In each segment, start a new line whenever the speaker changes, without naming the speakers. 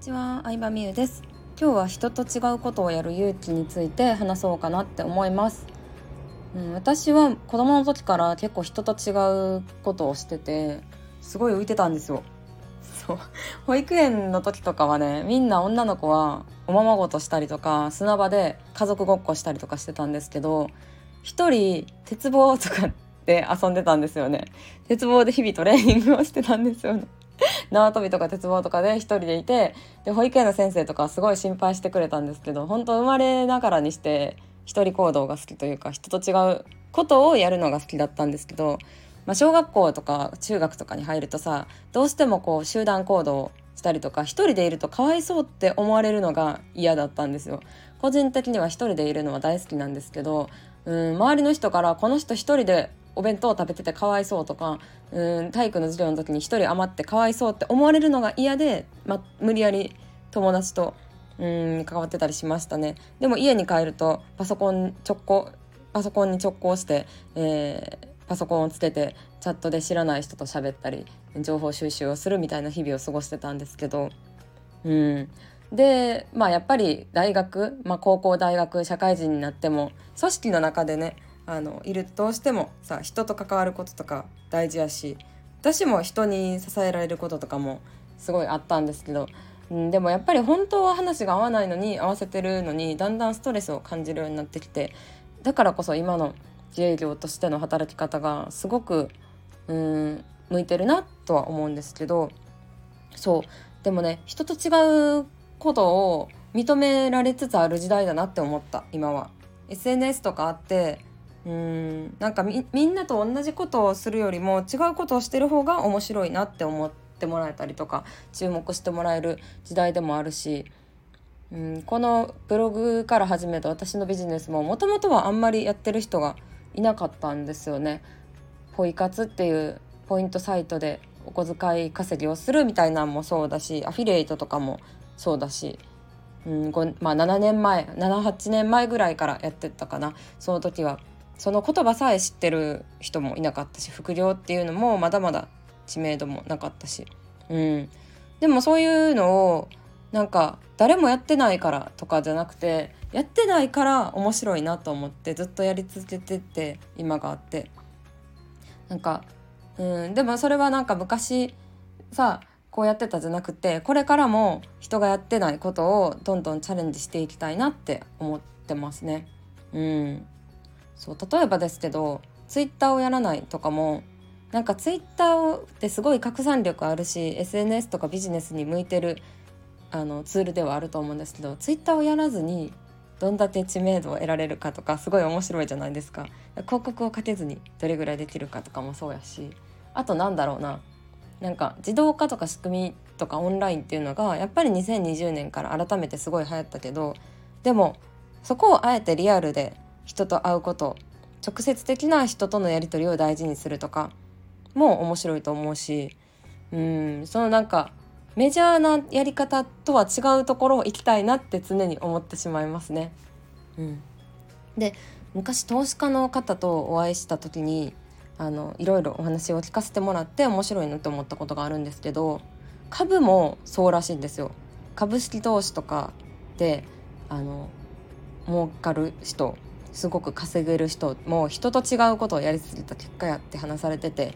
ちは、相葉美優です。今日は人と違うことをやる勇気について話そうかなって思います、うん、私は子供の時から結構人と違うことをしててすごい浮いてたんですよ。そう。保育園の時とかはねみんな女の子はおままごとしたりとか砂場で家族ごっこしたりとかしてたんですけど一人鉄棒とかで遊んでたんですよね。鉄棒で日々トレーニングをしてたんですよね。縄跳びとか鉄棒とかで一人でいてで保育園の先生とかすごい心配してくれたんですけど本当生まれながらにして一人行動が好きというか人と違うことをやるのが好きだったんですけど、まあ、小学校とか中学とかに入るとさどうしてもこう集団行動したりとか一人でいるとかわいそうって思われるのが嫌だったんですよ。個人的には一人でいるのは大好きなんですけどうん周りの人からこの人一人でお弁当を食べててかわいそうとかうん体育の授業の時に1人余ってかわいそうって思われるのが嫌で、ま、無理やり友達とうん関わってたりしましたね。でも家に帰るとパソコン直行パソコンに直行して、えー、パソコンをつけてチャットで知らない人と喋ったり情報収集をするみたいな日々を過ごしてたんですけどうん。でまあやっぱり大学、まあ、高校大学社会人になっても組織の中でねあのいるとどうしてもさ人と関わることとか大事やし私も人に支えられることとかもすごいあったんですけど、うん、でもやっぱり本当は話が合わないのに合わせてるのにだんだんストレスを感じるようになってきてだからこそ今の自営業としての働き方がすごくうん向いてるなとは思うんですけどそうでもね人と違うことを認められつつある時代だなって思った今は。SNS とかあってうん。なんかみんなと同じことをするよりも違うことをしてる方が面白いなって思ってもらえたりとか注目してもらえる時代でもあるし、うん、このブログから始めた私のビジネスももともとはあんまりやってる人がいなかったんですよね。ポイ活っていうポイントサイトでお小遣い稼ぎをするみたいなんもそうだしアフィリエイトとかもそうだし、うん。まあ、7年前78年前ぐらいからやってったかな。その時はその言葉さえ知ってる人もいなかったし副業っていうのもまだまだ知名度もなかったし、うん、でもそういうのをなんか誰もやってないからとかじゃなくてやってないから面白いなと思ってずっとやり続けてって今があって。なんか、うん、でもそれはなんか昔さこうやってたじゃなくてこれからも人がやってないことをどんどんチャレンジしていきたいなって思ってますね。うん。そう例えばですけどツイッターをやらないとかもなんかツイッターってすごい拡散力あるし SNS とかビジネスに向いてるあのツールではあると思うんですけどツイッターをやらずにどんだけ知名度を得られるかとかすごい面白いじゃないですか。広告をかけずにどれぐらいできるかとかもそうやしあとなんだろうななんか自動化とか仕組みとかオンラインっていうのがやっぱり2020年から改めてすごい流行ったけどでもそこをあえてリアルで人と会うこと直接的な人とのやり取りを大事にするとかも面白いと思うしうんそのなんかメジャーなやり方とは違うところを行きたいなって常に思ってしまいますね。うん、で昔投資家の方とお会いした時にあのいろいろお話を聞かせてもらって面白いなと思ったことがあるんですけど株もそうらしいんですよ。株式投資とかであの儲かる人すごく稼げる人も人と違うことをやりすぎた結果やって話されてて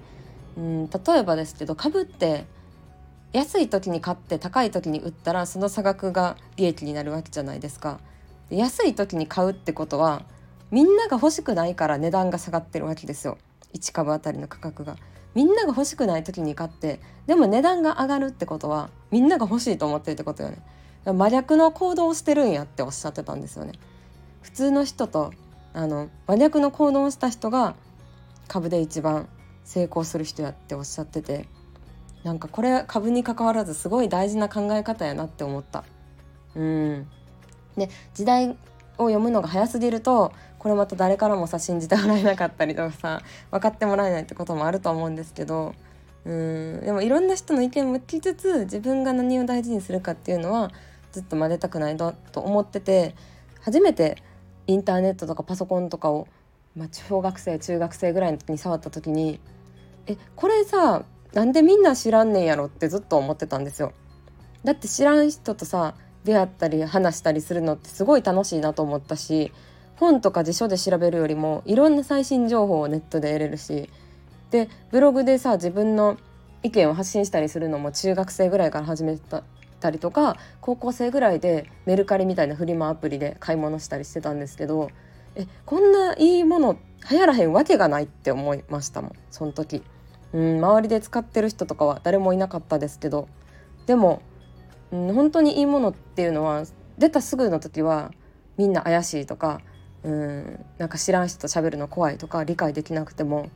うん例えばですけど株って安い時に買って高い時に売ったらその差額が利益になるわけじゃないですか。安い時に買うってことはみんなが欲しくないから値段が下がってるわけですよ1株あたりの価格が。みんなが欲しくない時に買ってでも値段が上がるってことはみんなが欲しいと思ってるってことよね。真逆の行動をしてるんやっておっしゃってたんですよね。普通の人とあの真逆の行動をした人が株で一番成功する人やっておっしゃっててなんかこれ株に関わらずすごい大事な考え方やなって思った。うんで時代を読むのが早すぎるとこれまた誰からもさ信じてもらえなかったりとかさ分かってもらえないってこともあると思うんですけどうんでもいろんな人の意見も聞きつつ自分が何を大事にするかっていうのはずっと真似たくないと思ってて初めてインターネットとかパソコンとかを、まあ、小学生中学生ぐらいの時に触った時にえこれさなんでみんな知らんねんやろ？ってずっと思ってたんですよ。だって知らん人とさ出会ったり話したりするのってすごい楽しいなと思ったし本とか辞書で調べるよりもいろんな最新情報をネットで得れるしでブログでさ自分の意見を発信したりするのも中学生ぐらいから始めたたりとか高校生ぐらいでメルカリみたいなフリマアプリで買い物したりしてたんですけどえこんないいもの流行らへんわけがないって思いましたもんその時。うん周りで使ってる人とかは誰もいなかったですけどでも、うん、本当にいいものっていうのは出たすぐの時はみんな怪しいとかうんなんか知らん人と喋るの怖いとか理解できなくても、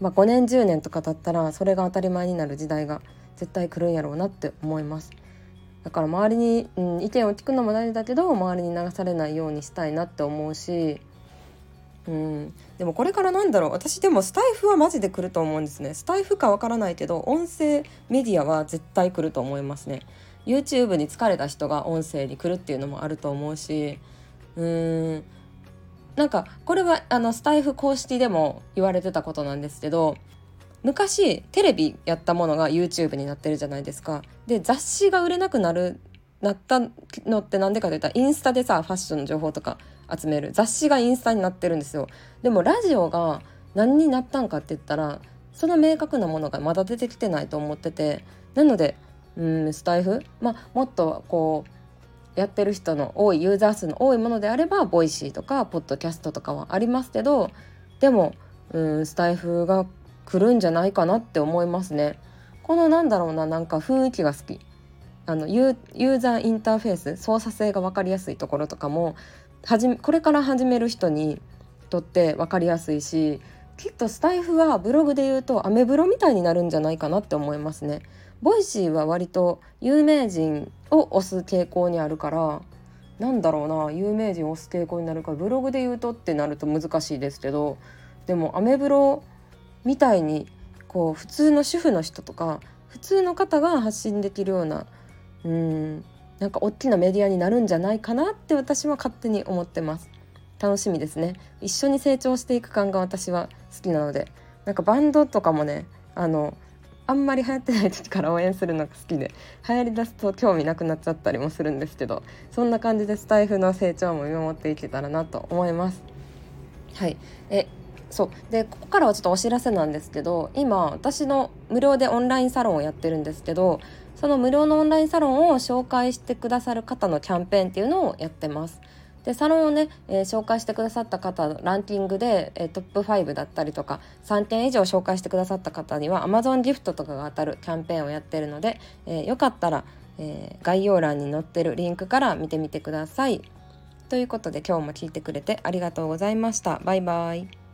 まあ、5年10年とか経ったらそれが当たり前になる時代が絶対来るんやろうなって思います。だから周りに、うん、意見を聞くのも大事だけど周りに流されないようにしたいなって思うし、うん、でもこれからなんだろう私でもスタイフはマジで来ると思うんですね。スタイフかわからないけど音声メディアは絶対来ると思いますね。YouTube に疲れた人が音声に来るっていうのもあると思うしうーん。なんかこれはあのスタイフ公式でも言われてたことなんですけど昔テレビやったものが YouTube になってるじゃないですか。で雑誌が売れなくなるなったのって何でかといったらインスタでさファッションの情報とか集める雑誌がインスタになってるんですよ。でもラジオが何になったんかって言ったらその明確なものがまだ出てきてないと思っててなのでうんスタエフ？まあもっとこうやってる人の多いユーザー数の多いものであれば Voicy とかポッドキャストとかはありますけどでもうんスタエフが来るんじゃないかなって思いますね。このなんだろうななんか雰囲気が好きあのユーザーインターフェース操作性が分かりやすいところとかもはじこれから始める人にとって分かりやすいしきっとスタエフはブログで言うとアメブロみたいになるんじゃないかなって思いますね。 Voicy は割と有名人を押す傾向にあるからなんだろうな有名人を押す傾向になるからブログで言うとってなると難しいですけどでもアメブロみたいにこう普通の主婦の人とか普通の方が発信できるようなうんなんか大きなメディアになるんじゃないかなって私は勝手に思ってます。楽しみですね。一緒に成長していく感が私は好きなので。なんかバンドとかもねあのあんまり流行ってない時から応援するのが好きで流行りだすと興味なくなっちゃったりもするんですけどそんな感じでスタイフの成長も見守っていけたらなと思います。はい。えそうでここからはちょっとお知らせなんですけど今私の無料でオンラインサロンをやってるんですけどその無料のオンラインサロンを紹介してくださる方のキャンペーンっていうのをやってます。でサロンをね、えー、紹介してくださった方ランキングで、えー、トップ5だったりとか3件以上紹介してくださった方には Amazon ギフトとかが当たるキャンペーンをやってるので、えー、よかったら、え概要欄に載ってるリンクから見てみてください。ということで今日も聞いてくれてありがとうございました。バイバイ。